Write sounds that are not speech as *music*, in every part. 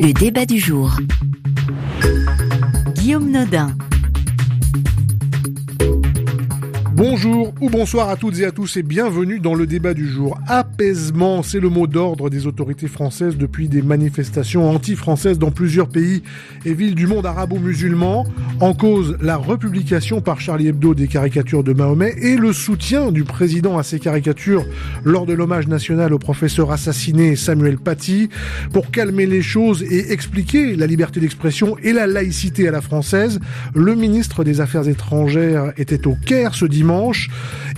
Le débat du jour. Guillaume Nodin. Bonjour ou bonsoir à toutes et à tous et bienvenue dans le débat du jour. Apaisement, c'est le mot d'ordre des autorités françaises depuis des manifestations anti-françaises dans plusieurs pays et villes du monde arabo-musulman. En cause, la republication par Charlie Hebdo des caricatures de Mahomet et le soutien du président à ces caricatures lors de l'hommage national au professeur assassiné Samuel Paty. Pour calmer les choses et expliquer la liberté d'expression et la laïcité à la française, le ministre des Affaires étrangères était au Caire ce dimanche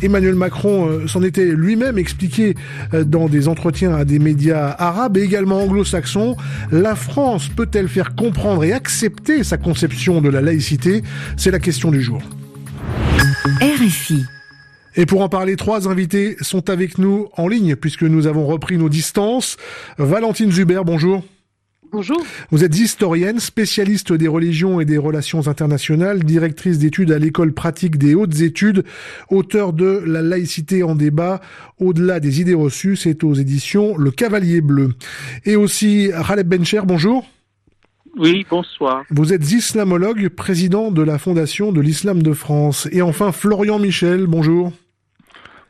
Emmanuel Macron euh, s'en était lui-même expliqué euh, dans des entretiens à des médias arabes et également anglo-saxons. La France peut-elle faire comprendre et accepter sa conception de la laïcité? C'est la question du jour. RFI. Et pour en parler, trois invités sont avec nous en ligne puisque nous avons repris nos distances. Valentine Zuber, bonjour. Bonjour. Vous êtes historienne, spécialiste des religions et des relations internationales, directrice d'études à l'école pratique des hautes études, auteur de La laïcité en débat, au-delà des idées reçues, c'est aux éditions Le Cavalier Bleu. Et aussi Khaled Bencher, bonjour. Oui, bonsoir. Vous êtes islamologue, président de la Fondation de l'Islam de France. Et enfin Florian Michel, bonjour.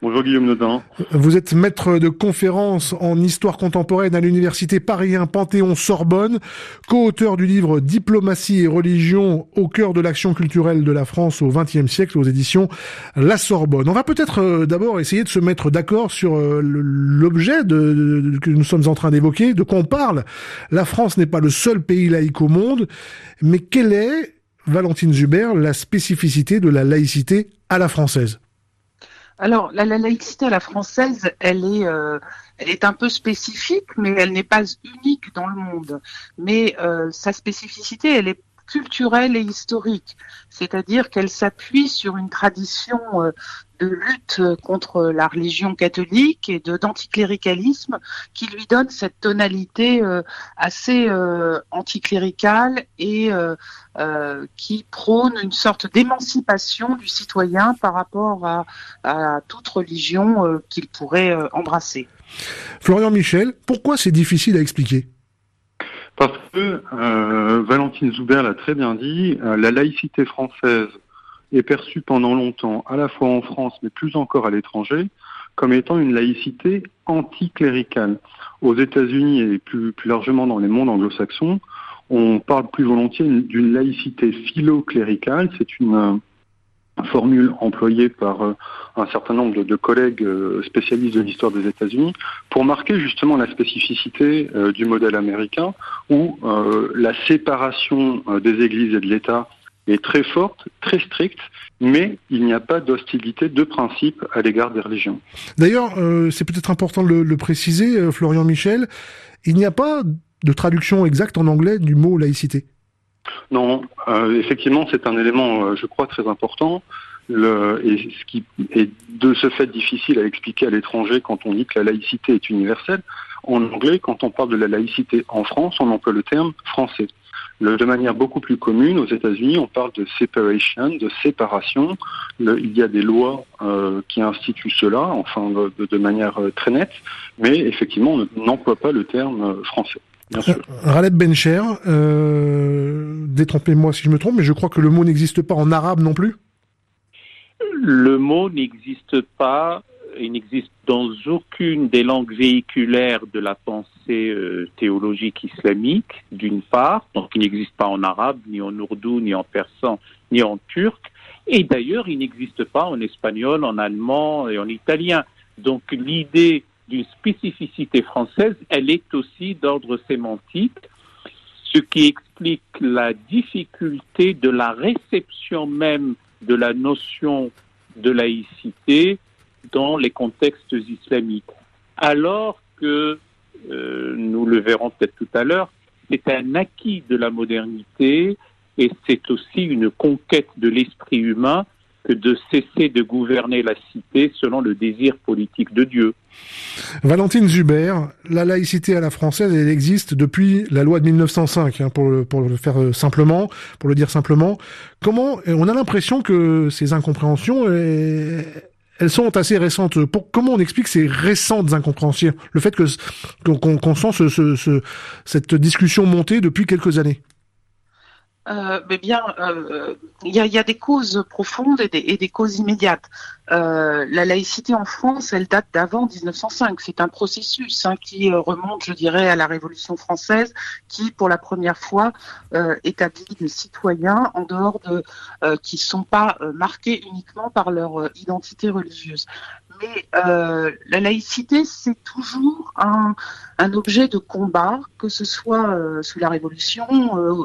Bonjour Guillaume Nodin. Vous êtes maître de conférence en histoire contemporaine à l'université Paris Panthéon-Sorbonne, co-auteur du livre Diplomatie et religion au cœur de l'action culturelle de la France au XXe siècle aux éditions La Sorbonne. On va peut-être euh, d'abord essayer de se mettre d'accord sur euh, l'objet que nous sommes en train d'évoquer, de quoi on parle. La France n'est pas le seul pays laïque au monde, mais quelle est, Valentine Zuber, la spécificité de la laïcité à la française? Alors, la, laïcité à la française, elle est, euh, elle est un peu spécifique, mais elle n'est pas unique dans le monde. Mais euh, sa spécificité, elle est culturelle et historique, c'est-à-dire qu'elle s'appuie sur une tradition euh, de lutte contre la religion catholique et de d'anticléricalisme qui lui donne cette tonalité euh, assez euh, anticléricale et qui prône une sorte d'émancipation du citoyen par rapport à, à toute religion qu'il pourrait embrasser. Florian Michel, pourquoi c'est difficile à expliquer? Parce que, euh, Valentine Zoubert l'a très bien dit, euh, la laïcité française est perçue pendant longtemps, à la fois en France, mais plus encore à l'étranger, comme étant une laïcité anticléricale. Aux États-Unis et plus, largement dans les mondes anglo-saxons, on parle plus volontiers d'une laïcité philo-cléricale. C'est une, formule employée par euh, un certain nombre de, collègues euh, spécialistes de l'histoire des États-Unis pour marquer justement la spécificité euh, du modèle américain où la séparation des églises et de l'État est très forte, très stricte, mais il n'y a pas d'hostilité de principe à l'égard des religions. D'ailleurs, c'est peut-être important de le préciser, Florian Michel, il n'y a pas de traduction exacte en anglais du mot laïcité. Non, euh, effectivement, c'est un élément, euh, je crois, très important. Le, et ce qui est de ce fait difficile à expliquer à l'étranger quand on dit que la laïcité est universelle. En anglais, quand on parle de la laïcité en France, on emploie le terme français. De manière beaucoup plus commune, aux États-Unis, on parle de separation, de séparation. il y a des lois euh, qui instituent cela, enfin de, de manière très nette, mais effectivement, on n'emploie pas le terme français. Bien sûr. Raleb Bencher, euh, détrompez-moi si je me trompe, mais je crois que le mot n'existe pas en arabe non plus? Le mot n'existe pas, il n'existe dans aucune des langues véhiculaires de la pensée euh, théologique islamique, d'une part, donc il n'existe pas en arabe, ni en ourdou, ni en persan, ni en turc, et d'ailleurs il n'existe pas en espagnol, en allemand et en italien. Donc l'idée d'une spécificité française, elle est aussi d'ordre sémantique, ce qui explique la difficulté de la réception même de la notion de laïcité dans les contextes islamiques. Alors que, euh, nous le verrons peut-être tout à l'heure, c'est un acquis de la modernité et c'est aussi une conquête de l'esprit humain que de cesser de gouverner la cité selon le désir politique de Dieu. Valentine Zuber, la laïcité à la française, elle existe depuis la loi de 1905, hein, pour, le, pour le faire euh, simplement, pour le dire simplement. Comment On a l'impression que ces incompréhensions, elles, sont assez récentes. comment on explique ces récentes incompréhensions? Le fait que qu'on sent ce, cette discussion monter depuis quelques années? Euh, mais bien, euh, il y, a, des causes profondes et des, causes immédiates. Euh, la laïcité en France, elle date d'avant 1905. C'est un processus hein, qui remonte, je dirais, à la Révolution française, qui, pour la première fois, établit des citoyens en dehors de, qui ne sont pas marqués uniquement par leur identité religieuse. Mais la laïcité, c'est toujours un, un, objet de combat, que ce soit sous la Révolution,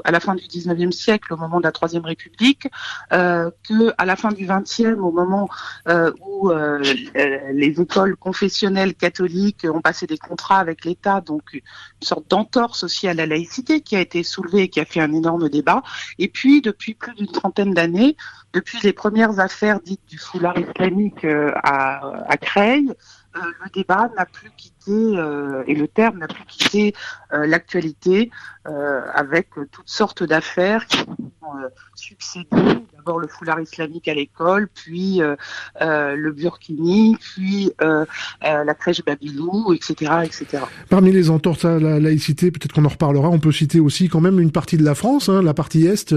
à la fin du 19e siècle, au moment de la Troisième République, euh, que à la fin du XXe, au moment euh, où euh, les écoles confessionnelles catholiques ont passé des contrats avec l'État, donc une sorte d'entorse aussi à la laïcité qui a été soulevée et qui a fait un énorme débat. Et puis, depuis plus d'une trentaine d'années, depuis les premières affaires dites du foulard islamique à, à Creil, le débat n'a plus quitté et le terme n'a plus quitté l'actualité avec toutes sortes d'affaires qui ont succédé d'abord le foulard islamique à l'école, puis euh, euh, le burkini, puis euh, la crèche Babylou, etc., etc. Parmi les entorses à la laïcité, peut-être qu'on en reparlera, on peut citer aussi quand même une partie de la France, hein, la partie est,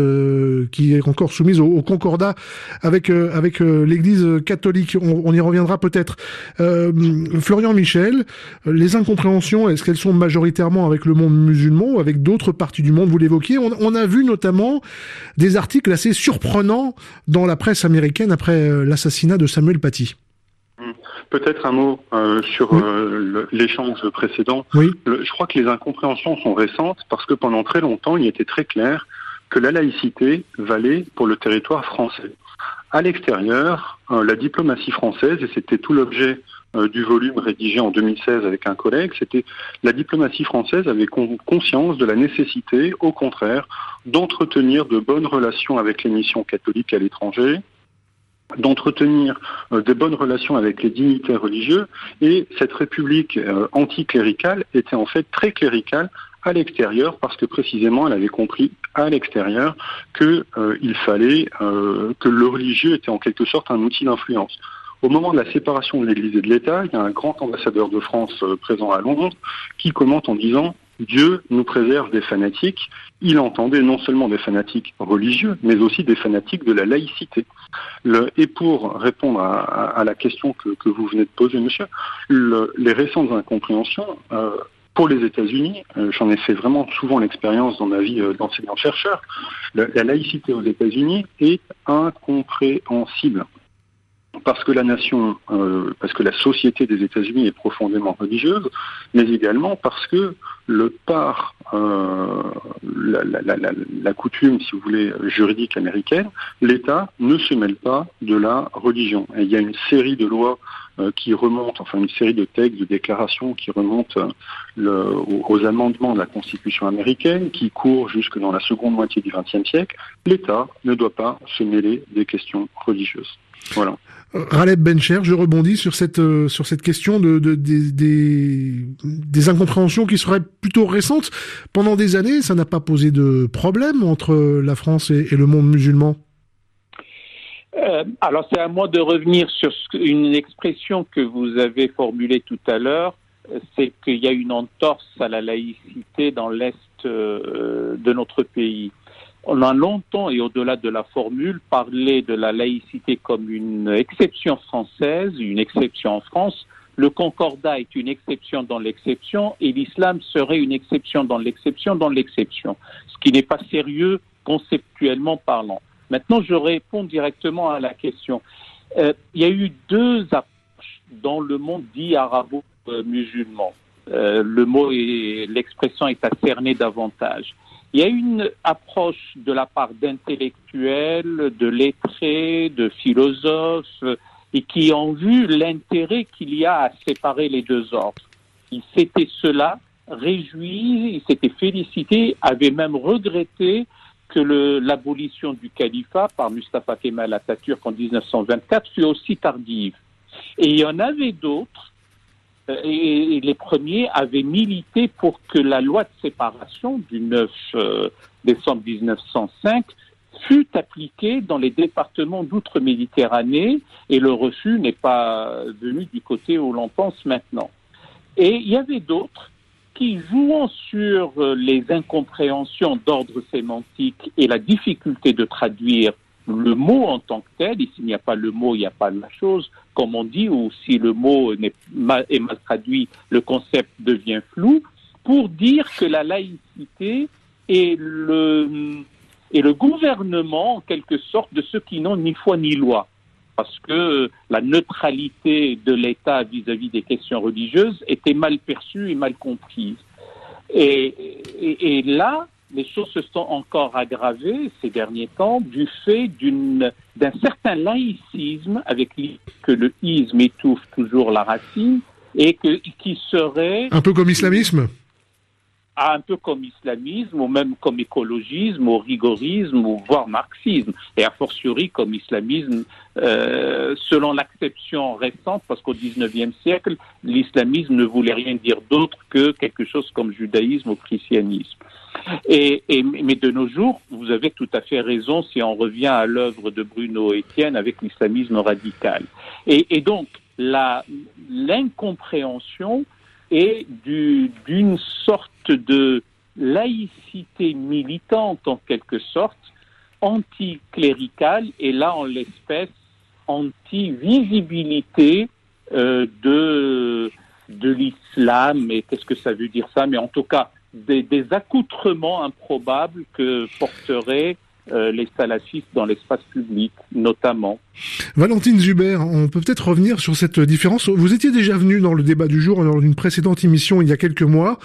qui est encore soumise au, concordat avec avec l'Église catholique. On, y reviendra peut-être. Florian Michel, les incompréhensions, est-ce qu'elles sont majoritairement avec le monde musulman ou avec d'autres parties du monde? Vous l'évoquiez. On a vu notamment des articles assez surprenants dans la presse américaine après euh, l'assassinat de Samuel Paty. Hmm. Peut-être un mot euh, sur euh, l'échange précédent. Oui. je crois que les incompréhensions sont récentes parce que pendant très longtemps, il était très clair que la laïcité valait pour le territoire français. À l'extérieur, la diplomatie française, et c'était tout l'objet du volume rédigé en 2016 avec un collègue, c'était la diplomatie française avait conscience de la nécessité, au contraire, d'entretenir de bonnes relations avec les missions catholiques à l'étranger, d'entretenir euh, de bonnes relations avec les dignitaires religieux, et cette république euh, anticléricale était en fait très cléricale à l'extérieur parce que précisément elle avait compris à l'extérieur qu'il euh, fallait que le religieux était en quelque sorte un outil d'influence. Au moment de la séparation de l'Église et de l'État, il y a un grand ambassadeur de France présent à Londres qui commente en disant Dieu nous préserve des fanatiques. Il entendait non seulement des fanatiques religieux, mais aussi des fanatiques de la laïcité. et pour répondre à, la question que, vous venez de poser, monsieur, les récentes incompréhensions, euh, pour les États-Unis, euh, j'en ai fait vraiment souvent l'expérience dans ma vie euh, d'enseignant-chercheur, la laïcité aux États-Unis est incompréhensible parce que la nation, euh, parce que la société des États-Unis est profondément religieuse, mais également parce que le par euh, la, coutume, si vous voulez, juridique américaine, l'État ne se mêle pas de la religion. Et il y a une série de lois qui remontent, enfin une série de textes, de déclarations qui remontent aux, amendements de la Constitution américaine, qui courent jusque dans la seconde moitié du XXe siècle. L'État ne doit pas se mêler des questions religieuses. Voilà. Raleb Bencher, je rebondis sur cette euh, sur cette question de, des, des, incompréhensions qui seraient plutôt récentes. Pendant des années, ça n'a pas posé de problème entre la France et, le monde musulman? Euh, alors c'est à moi de revenir sur une expression que vous avez formulée tout à l'heure, c'est qu'il y a une entorse à la laïcité dans l'est euh, de notre pays. On a longtemps et au-delà de la formule parlé de la laïcité comme une exception française, une exception en France. Le concordat est une exception dans l'exception et l'islam serait une exception dans l'exception dans l'exception, ce qui n'est pas sérieux conceptuellement parlant. Maintenant, je réponds directement à la question. Euh, il y a eu deux approches dans le monde dit arabo-musulman. Euh, le mot et l'expression est à cerner davantage. Il y a une approche de la part d'intellectuels, de lettrés, de philosophes, et qui ont vu l'intérêt qu'il y a à séparer les deux ordres. Ils s'étaient cela réjouis, ils s'étaient félicités, avaient même regretté que l'abolition du califat par Mustafa Kemal Atatürk en 1924 fût aussi tardive. Et il y en avait d'autres euh, et les premiers avaient milité pour que la loi de séparation du 9 euh, décembre 1905 fut appliquée dans les départements d'outre-Méditerranée et le refus n'est pas venu du côté où l'on pense maintenant. Et il y avait d'autres qui, jouant sur les incompréhensions d'ordre sémantique et la difficulté de traduire le mot en tant que tel, et s'il n'y a pas le mot, il n'y a pas la chose, comme on dit, ou si le mot est mal, traduit, le concept devient flou, pour dire que la laïcité est le gouvernement, en quelque sorte, de ceux qui n'ont ni foi ni loi. Parce que la neutralité de l'État vis-à-vis des questions religieuses était mal perçue et mal comprise. Et, là, les choses se sont encore aggravées ces derniers temps du fait d'un certain laïcisme avec que le isme étouffe toujours la racine et qui serait... Un peu comme l'islamisme? Un peu comme islamisme, ou même comme écologisme, ou rigorisme, ou voire marxisme, et a fortiori comme islamisme, euh, selon l'acception récente, parce qu'au XIXe siècle, l'islamisme ne voulait rien dire d'autre que quelque chose comme judaïsme ou christianisme. Et, mais de nos jours, vous avez tout à fait raison si on revient à l'œuvre de Bruno Etienne avec l'islamisme radical. Et donc, l'incompréhension est d'une sorte de laïcité militante en quelque sorte, anticléricale, et là en l'espèce anti-visibilité euh, de, de l'islam, et qu'est-ce que ça veut dire ça, mais en tout cas des, des accoutrements improbables que porteraient euh, les salafistes dans l'espace public, notamment. Valentine Zuber, on peut peut-être revenir sur cette différence. Vous étiez déjà venu dans le débat du jour, dans une précédente émission il y a quelques mois.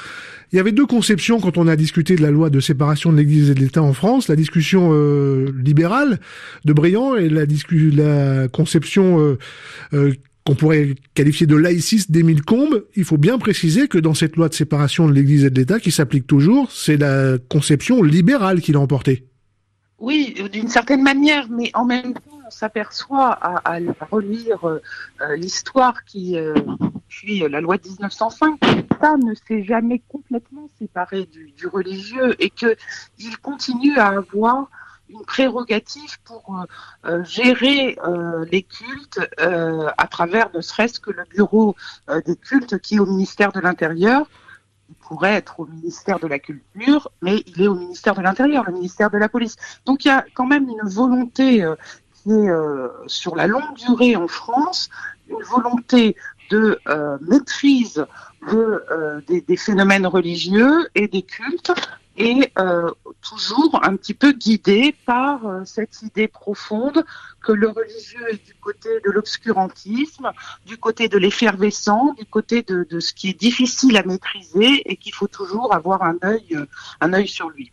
Il y avait deux conceptions quand on a discuté de la loi de séparation de l'Église et de l'État en France, la discussion euh, libérale de Briand et la, la conception euh, euh, qu'on pourrait qualifier de laïciste d'Émile Combes. Il faut bien préciser que dans cette loi de séparation de l'Église et de l'État qui s'applique toujours, c'est la conception libérale qui l'a emporté. Oui, d'une certaine manière, mais en même temps, on s'aperçoit à, relire euh, l'histoire qui euh, puis la loi de 1905, l'État ne s'est jamais complètement séparé du, religieux et qu'il continue à avoir une prérogative pour euh, gérer les cultes à travers ne serait-ce que le bureau des cultes qui est au ministère de l'Intérieur pourrait être au ministère de la Culture, mais il est au ministère de l'Intérieur, le ministère de la Police. Donc il y a quand même une volonté euh, qui est euh, sur la longue durée en France, une volonté de euh, maîtrise de, des, des, phénomènes religieux et des cultes et euh, toujours un petit peu guidé par euh, cette idée profonde que le religieux est du côté de l'obscurantisme, du côté de l'effervescent, du côté de, de, ce qui est difficile à maîtriser et qu'il faut toujours avoir un œil, un œil sur lui.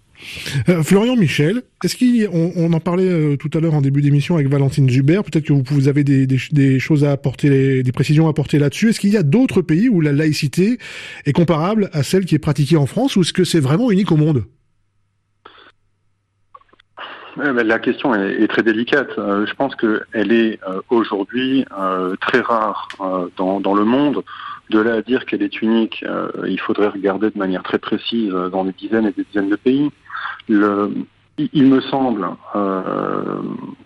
Euh, Florian Michel, est-ce qu'on on en parlait euh, tout à l'heure en début d'émission avec Valentine Zuber, peut-être que vous, avez des, choses à apporter, des précisions à apporter là-dessus. Est-ce qu'il y a d'autres pays où la laïcité est comparable à celle qui est pratiquée en France ou est-ce que c'est vraiment unique au monde? La question est, très délicate. Euh, je pense qu'elle est aujourd'hui très rare dans, le monde. De là à dire qu'elle est unique, il faudrait regarder de manière très précise dans des dizaines et des dizaines de pays. Il me semble, euh,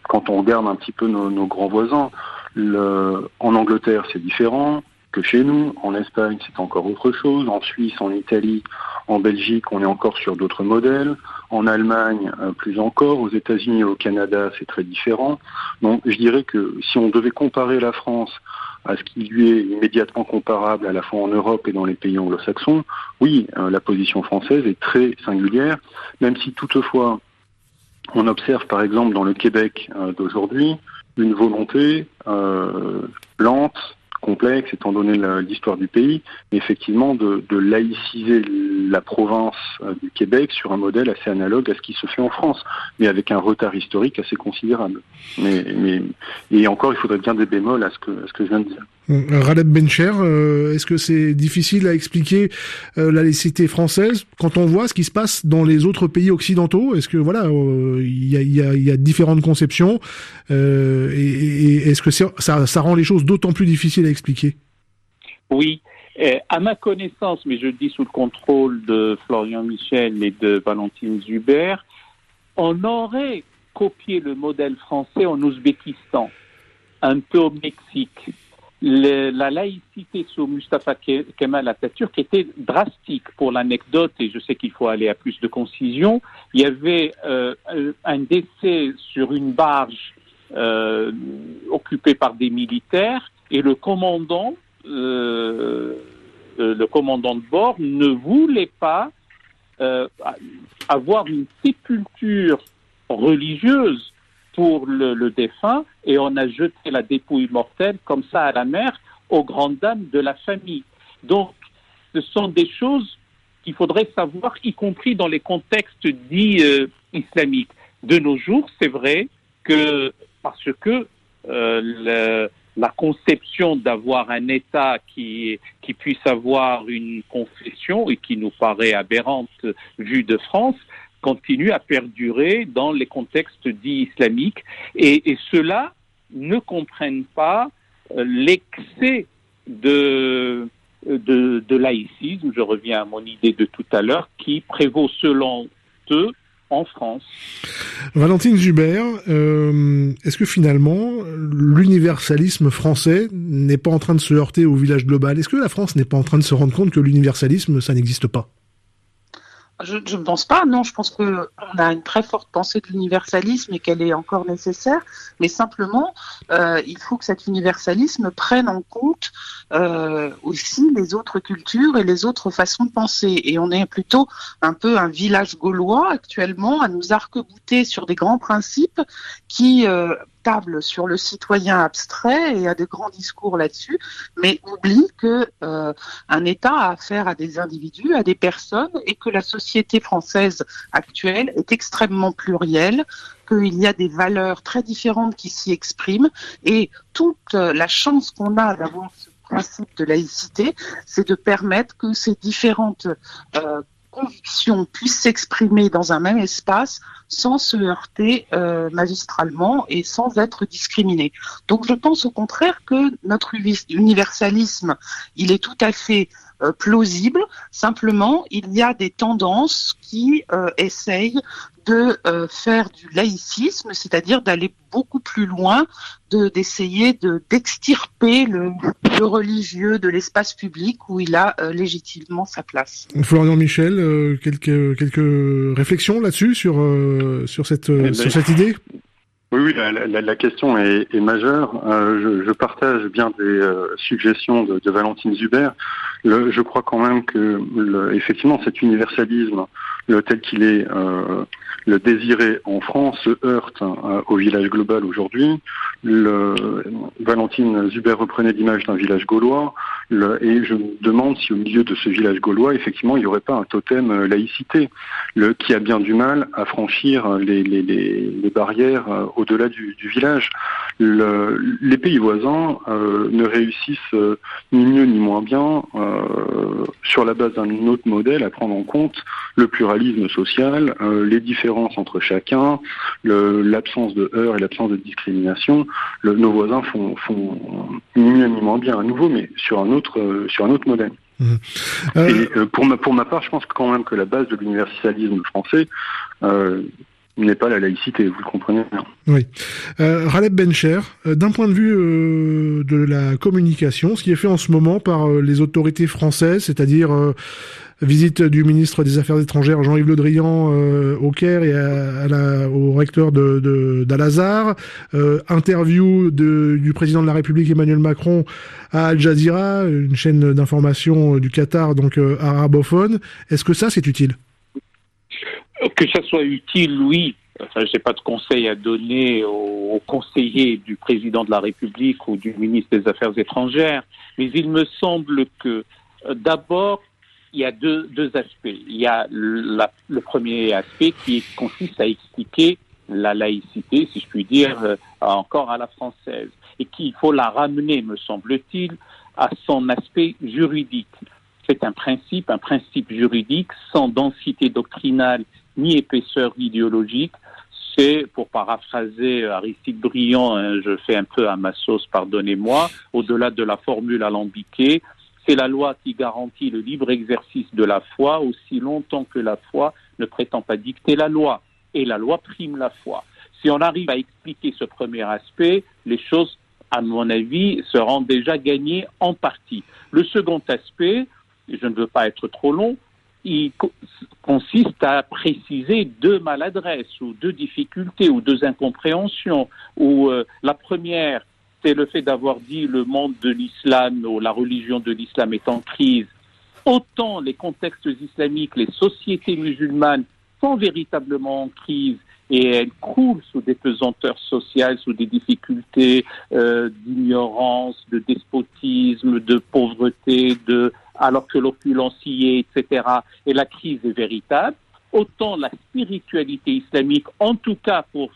quand on regarde un petit peu nos, grands voisins, en Angleterre c'est différent que chez nous, en Espagne c'est encore autre chose, en Suisse, en Italie, en Belgique on est encore sur d'autres modèles, en Allemagne euh, plus encore, aux États-Unis et au Canada c'est très différent. Donc je dirais que si on devait comparer la France à ce qui lui est immédiatement comparable à la fois en Europe et dans les pays anglo-saxons, oui, euh, la position française est très singulière, même si toutefois on observe par exemple dans le Québec euh, d'aujourd'hui une volonté euh, lente, complexe étant donné l'histoire du pays, mais effectivement de, laïciser la province euh, du Québec sur un modèle assez analogue à ce qui se fait en France, mais avec un retard historique assez considérable. Mais, mais et encore, il faudrait bien des bémols à ce que, à ce que je viens de dire. Euh, Raleb Bencher, euh, est-ce que c'est difficile à expliquer euh, la laïcité française quand on voit ce qui se passe dans les autres pays occidentaux? Est-ce que voilà, il y a, différentes conceptions et, est-ce que ça, ça rend les choses d'autant plus difficiles à expliquer? Oui. à ma connaissance, mais je le dis sous le contrôle de Florian Michel et de Valentine Zuber, on aurait copié le modèle français en Ouzbékistan, un peu au Mexique. La laïcité sous Mustafa Kemal Atatürk était drastique. Pour l'anecdote, et je sais qu'il faut aller à plus de concision, il y avait euh, un décès sur une barge euh, occupée par des militaires et le commandant, euh, le commandant de bord ne voulait pas avoir une sépulture religieuse pour le, défunt et on a jeté la dépouille mortelle comme ça à la mer aux grandes dames de la famille. Donc, ce sont des choses qu'il faudrait savoir, y compris dans les contextes dits euh, islamiques. De nos jours, c'est vrai que parce que euh, la conception d'avoir un État qui, qui puisse avoir une confession et qui nous paraît aberrante vue de France, continue à perdurer dans les contextes dits islamiques et, et ceux-là ne comprennent pas euh, l'excès de, de, laïcisme, je reviens à mon idée de tout à l'heure, qui prévaut selon eux en France. Valentine Zuber, euh, est-ce que finalement l'universalisme français n'est pas en train de se heurter au village global? Est-ce que la France n'est pas en train de se rendre compte que l'universalisme, ça n'existe pas? Je, ne pense pas. Non, je pense que on a une très forte pensée de l'universalisme et qu'elle est encore nécessaire. Mais simplement, euh, il faut que cet universalisme prenne en compte euh, aussi les autres cultures et les autres façons de penser. Et on est plutôt un peu un village gaulois actuellement à nous arc-bouter sur des grands principes qui euh, sur le citoyen abstrait et a de grands discours là-dessus, mais oublie que euh, un État a affaire à des individus, à des personnes, et que la société française actuelle est extrêmement plurielle, qu'il y a des valeurs très différentes qui s'y expriment, et toute la chance qu'on a d'avoir ce principe de laïcité, c'est de permettre que ces différentes euh, convictions puissent s'exprimer dans un même espace sans se heurter euh, magistralement et sans être discriminés. Donc je pense au contraire que notre universalisme, il est tout à fait euh, plausible. Simplement, il y a des tendances qui euh, essayent de euh, faire du laïcisme, c'est-à-dire d'aller beaucoup plus loin, de d'essayer de d'extirper le, le, religieux de l'espace public où il a légitimement sa place. Florian Michel, quelques quelques réflexions là-dessus sur sur cette eh ben, sur cette idée? Oui, oui, la, la, la question est, est majeure. Euh, je, je, partage bien des euh, suggestions de, de, Valentine Zuber. Le, je crois quand même que, le, effectivement, cet universalisme, le tel qu'il est euh, le désiré en France, se heurte au village global aujourd'hui. Valentine Zuber reprenait l'image d'un village gaulois. et je me demande si au milieu de ce village gaulois, effectivement, il n'y aurait pas un totem laïcité, le, qui a bien du mal à franchir les, barrières au-delà du, village. Le, les pays voisins euh, ne réussissent euh, ni mieux ni moins bien, euh, sur la base d'un autre modèle, à prendre en compte le pluralisme social, euh, les différences entre chacun, l'absence de heurts et l'absence de discrimination. Le, nos voisins font, font ni mieux ni moins bien à nouveau, mais sur un autre, euh, sur un autre modèle. Mmh. Et pour ma, pour ma part, je pense quand même que la base de l'universalisme français, n'est pas la laïcité, vous le comprenez bien. Oui. Euh, Raleb Bencher, euh, d'un point de vue euh, de la communication, ce qui est fait en ce moment par les autorités françaises, c'est-à-dire visite du ministre des Affaires étrangères Jean-Yves Le Drian au Caire et au recteur de d'Al-Azhar, interview du président de la République Emmanuel Macron à Al Jazeera, une chaîne d'information du Qatar, donc arabophone. Est-ce que ça, c'est utile? *laughs* que ça soit utile, oui. Enfin, je n'ai pas de conseil à donner aux, conseillers du président de la République ou du ministre des Affaires étrangères, mais il me semble que euh, d'abord, il y a deux, aspects. Il y a le premier aspect qui consiste à expliquer la laïcité, si je puis dire, euh, encore à la française, et qu'il faut la ramener, me semble-t-il, à son aspect juridique. C'est un principe, un principe juridique sans densité doctrinale ni épaisseur idéologique. C'est, pour paraphraser Aristide Briand, hein, je fais un peu à ma sauce, pardonnez-moi, au-delà de la formule alambiquée, c'est la loi qui garantit le libre exercice de la foi aussi longtemps que la foi ne prétend pas dicter la loi. Et la loi prime la foi. Si on arrive à expliquer ce premier aspect, les choses, à mon avis, seront déjà gagnées en partie. Le second aspect, je ne veux pas être trop long, il consiste à préciser deux maladresses ou deux difficultés ou deux incompréhensions. Euh, la première, c'est le fait d'avoir dit le monde de l'islam ou la religion de l'islam est en crise. Autant les contextes islamiques, les sociétés musulmanes sont véritablement en crise et elles croulent sous des pesanteurs sociales, sous des difficultés euh, d'ignorance, de despotisme, de pauvreté, de alors que est, etc. Et la crise est véritable. Autant la spiritualité islamique, en tout cas pour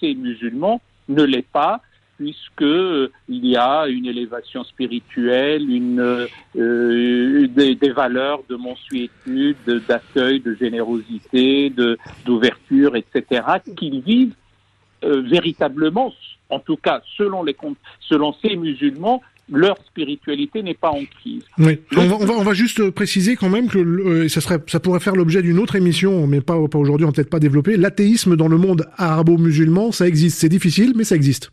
ces musulmans, ne l'est pas puisque euh, il y a une élévation spirituelle, une, euh, des, des, valeurs de mensuétude, d'accueil, de générosité, d'ouverture, etc., qu'ils vivent euh, véritablement, en tout cas selon les selon ces musulmans, leur spiritualité n'est pas en crise. Oui. On va, on, va, on, va, juste préciser quand même que euh, ça, serait, ça pourrait faire l'objet d'une autre émission, mais pas, pas aujourd'hui, on peut-être pas développer. L'athéisme dans le monde arabo-musulman, ça existe. C'est difficile, mais ça existe.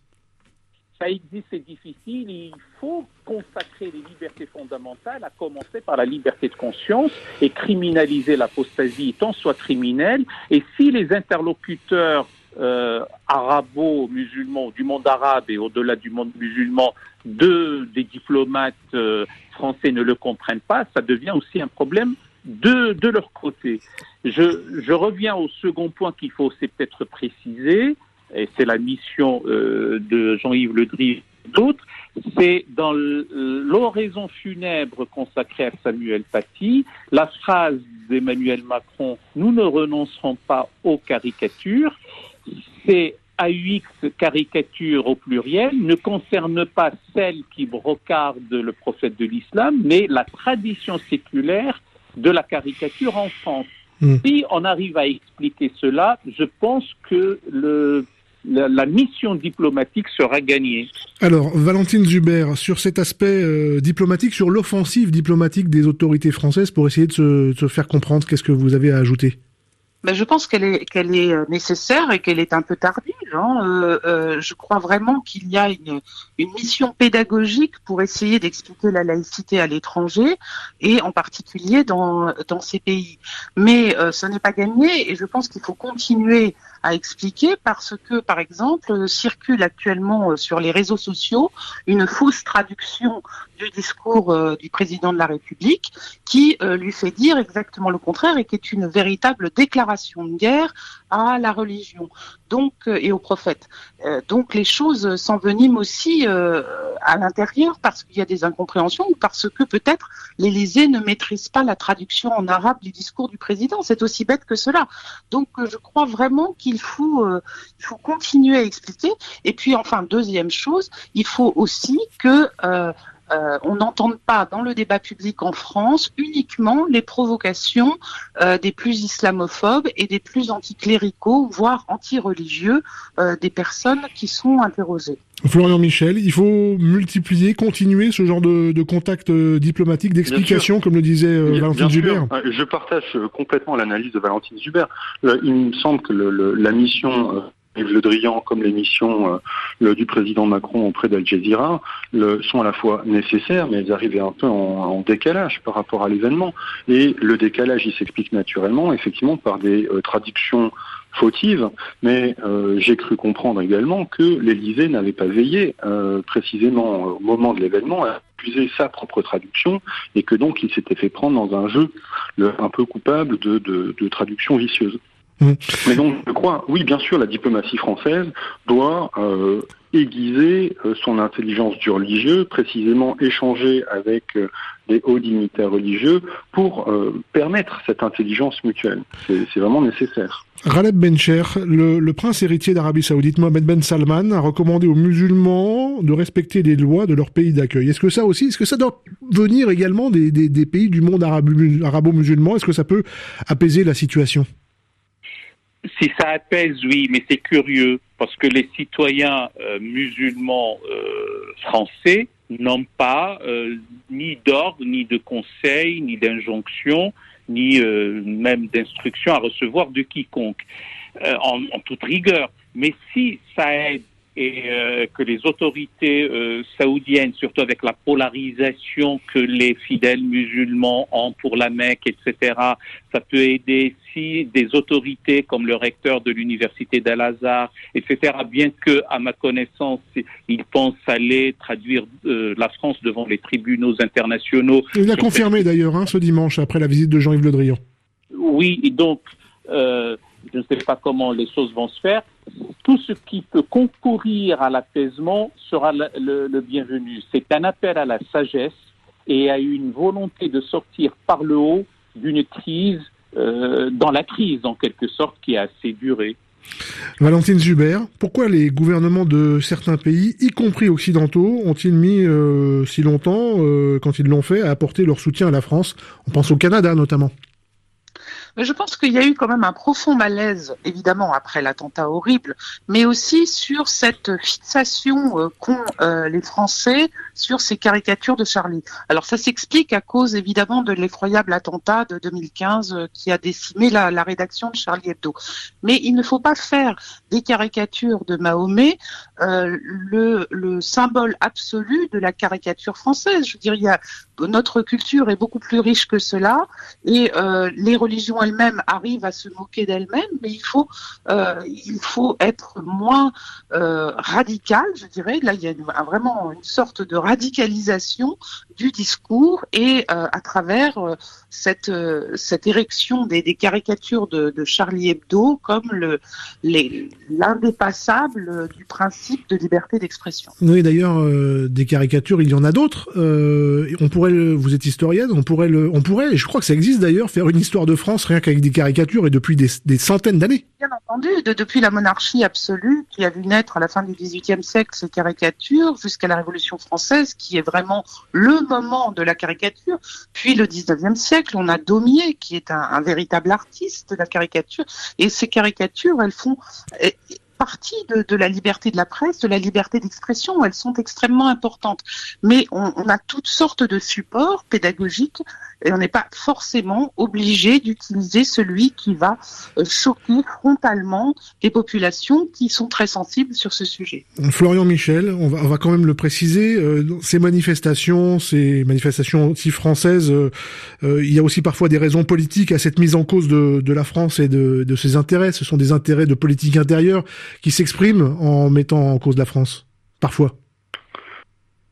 Ça existe, c'est difficile. Il faut consacrer les libertés fondamentales, à commencer par la liberté de conscience et criminaliser l'apostasie tant soit criminelle. Et si les interlocuteurs euh, arabo-musulmans, du monde arabe et au-delà du monde musulman, de, des diplomates euh, français ne le comprennent pas, ça devient aussi un problème de, de leur côté. Je, reviens au second point qu'il faut c'est peut-être préciser, et c'est la mission euh, de Jean-Yves Le Drive et d'autres, c'est dans l'oraison funèbre consacrée à Samuel Paty, la phrase d'Emmanuel Macron, nous ne renoncerons pas aux caricatures, c'est AUX caricature au pluriel ne concerne pas celle qui brocarde le prophète de l'islam, mais la tradition séculaire de la caricature en France. Mmh. Si on arrive à expliquer cela, je pense que le, la, la, mission diplomatique sera gagnée. Alors, Valentine Zuber, sur cet aspect euh, diplomatique, sur l'offensive diplomatique des autorités françaises pour essayer de se, de se faire comprendre, qu'est-ce que vous avez à ajouter? Ben, je pense qu'elle est qu'elle est euh, nécessaire et qu'elle est un peu tardive. Hein. Euh, euh, je crois vraiment qu'il y a une, une mission pédagogique pour essayer d'expliquer la laïcité à l'étranger et en particulier dans dans ces pays. Mais euh, ce n'est pas gagné et je pense qu'il faut continuer à expliquer parce que, par exemple, circule actuellement sur les réseaux sociaux une fausse traduction du discours euh, du président de la République qui euh, lui fait dire exactement le contraire et qui est une véritable déclaration de guerre à la religion donc euh, et au prophète. donc les choses s'enveniment aussi à l'intérieur parce qu'il y a des incompréhensions ou parce que peut-être l'Élysée ne maîtrise pas la traduction en arabe du discours du président. C'est aussi bête que cela. Donc je crois vraiment qu'il faut, il faut continuer à expliquer. Et puis enfin deuxième chose, il faut aussi que euh, euh, on n'entende pas dans le débat public en France uniquement les provocations euh, des plus islamophobes et des plus anticléricaux, voire anti-religieux euh, des personnes qui sont interrogées. Florian Michel, il faut multiplier, continuer ce genre de, de contact diplomatique, d'explication, comme le disait Valentine Zuber. Je partage complètement l'analyse de Valentine Zuber. il me semble que le, le, la mission Yves Le Drian comme l'émission euh, du président Macron auprès d'Al Jazeera sont à la fois nécessaires, mais elles arrivent un peu en, décalage par rapport à l'événement. Et le décalage, il s'explique naturellement, effectivement, par des euh, traductions fautives, mais euh, j'ai cru comprendre également que l'Élysée n'avait pas veillé euh, précisément au moment de l'événement à accuser sa propre traduction et que donc il s'était fait prendre dans un jeu un peu coupable de traduction vicieuse. Mmh. Mais donc, je crois, oui, bien sûr, la diplomatie française doit euh, aiguiser euh, son intelligence du religieux, précisément échanger avec euh, des hauts dignitaires religieux pour permettre cette intelligence mutuelle. C'est vraiment nécessaire. Raleb Bencher, le, le prince héritier d'Arabie Saoudite, Mohamed Ben Salman, a recommandé aux musulmans de respecter les lois de leur pays d'accueil. Est-ce que ça aussi, est-ce que ça doit venir également des, des, des pays du monde arabo-musulman? Est-ce que ça peut apaiser la situation? Si ça apaise, oui, mais c'est curieux parce que les citoyens euh, musulmans euh, français n'ont pas euh, ni d'ordre, ni de conseil, ni d'injonction, ni même d'instruction à recevoir de quiconque. En, en, toute rigueur, Mais si ça aide et euh, que les autorités euh, saoudiennes, surtout avec la polarisation que les fidèles musulmans ont pour la Mecque, etc., ça peut aider si des autorités comme le recteur de l'université d'Al-Azhar, etc., bien que, à ma connaissance, ils pensent aller traduire euh, la France devant les tribunaux internationaux. Il a confirmé d'ailleurs hein, ce dimanche après la visite de Jean-Yves Le Drian. Oui, donc je ne sais pas comment les choses vont se faire tout ce qui peut concourir à l'apaisement sera le, bienvenu. C'est un appel à la sagesse et à une volonté de sortir par le haut d'une crise, euh, dans la crise en quelque sorte, qui a assez duré. Valentine Zuber, pourquoi les gouvernements de certains pays, y compris occidentaux, ont-ils mis euh, si longtemps, euh, quand ils l'ont fait, à apporter leur soutien à la France? On pense au Canada notamment. Je pense qu'il y a eu quand même un profond malaise, évidemment, après l'attentat horrible, mais aussi sur cette fixation euh, qu'ont euh, les Français sur ces caricatures de Charlie. Alors ça s'explique à cause, évidemment, de l'effroyable attentat de 2015 euh, qui a décimé la, rédaction de Charlie Hebdo. Mais il ne faut pas faire des caricatures de Mahomet le, le symbole absolu de la caricature française. Je veux dire, notre culture est beaucoup plus riche que cela, et les religions elle-même arrive à se moquer d'elle-même, mais il faut, euh, il faut être moins euh, radical, je dirais. Là, il y a vraiment une sorte de radicalisation du discours et euh, à travers euh, cette, euh, cette érection des, des caricatures de, de, Charlie Hebdo comme le, l'indépassable du principe de liberté d'expression. Oui, d'ailleurs, des caricatures, il y en a d'autres. on pourrait, vous êtes historienne, on pourrait, le, on pourrait, et je crois que ça existe d'ailleurs, faire une histoire de France rien qu'avec des caricatures et depuis des, des centaines d'années. Bien entendu, de, depuis la monarchie absolue qui a vu naître à la fin du XVIIIe siècle ces caricatures jusqu'à la Révolution française qui est vraiment le moment de la caricature. Puis le 19e siècle, on a Daumier qui est un, un véritable artiste de la caricature et ces caricatures, elles font partie de, la liberté de la presse, de la liberté d'expression. Elles sont extrêmement importantes. Mais on, a toutes sortes de supports pédagogiques et on n'est pas forcément obligé d'utiliser celui qui va euh, choquer frontalement les populations qui sont très sensibles sur ce sujet. Florian Michel, on va, quand même le préciser, euh, ces manifestations, ces manifestations anti-françaises, euh, il y a aussi parfois des raisons politiques à cette mise en cause de, la France et de ses intérêts. Ce sont des intérêts de politique intérieure qui s'expriment en mettant en cause la France, parfois.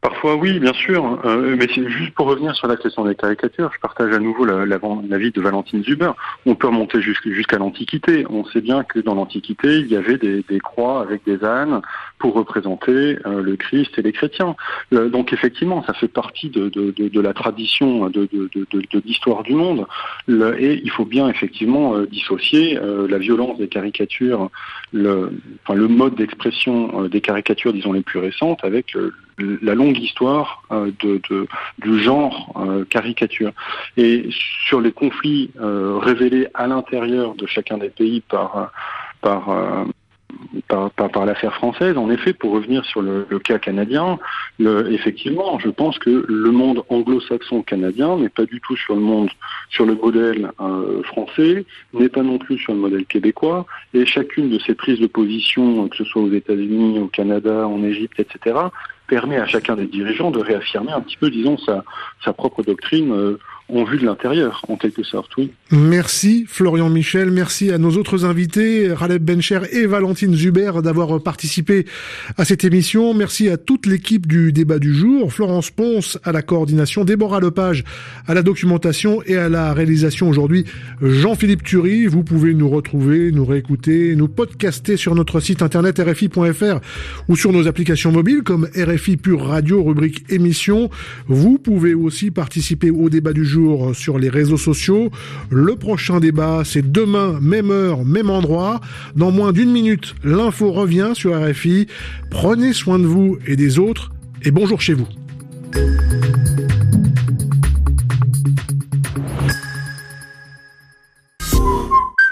Parfois oui, bien sûr, euh, mais juste pour revenir sur la question des caricatures, je partage à nouveau l'avis la, de Valentine Zuber. On peut remonter jusqu'à l'Antiquité. On sait bien que dans l'Antiquité, il y avait des, croix avec des ânes pour représenter euh, le Christ et les chrétiens. Euh, donc effectivement, ça fait partie de, la tradition de, l'histoire du monde. Et il faut bien effectivement euh, dissocier la violence des caricatures, le, enfin, le mode d'expression des caricatures, disons les plus récentes, avec la longue histoire euh, de, du genre euh, caricature. Et sur les conflits euh, révélés à l'intérieur de chacun des pays par par, par, l'affaire française. En effet, pour revenir sur le, cas canadien, effectivement, je pense que le monde anglo-saxon canadien n'est pas du tout sur le monde, sur le modèle euh, français, n'est pas non plus sur le modèle québécois, et chacune de ces prises de position, que ce soit aux États-Unis, au Canada, en Égypte, etc., permet à chacun des dirigeants de réaffirmer un petit peu, disons, sa, sa propre doctrine euh, en vue de l'intérieur, en quelque sorte, oui. Merci Florian Michel, merci à nos autres invités, Raleb Bencher et Valentine Zuber, d'avoir participé à cette émission. Merci à toute l'équipe du débat du jour, Florence Ponce à la coordination, Déborah Lepage à la documentation et à la réalisation aujourd'hui, Jean-Philippe Thury. Vous pouvez nous retrouver, nous réécouter, nous podcaster sur notre site internet rfi.fr ou sur nos applications mobiles comme RFI Pure Radio, rubrique émission. Vous pouvez aussi participer au débat du jour sur les réseaux sociaux. Le prochain débat, c'est demain, même heure, même endroit. Dans moins d'une minute, l'info revient sur RFI. Prenez soin de vous et des autres et bonjour chez vous.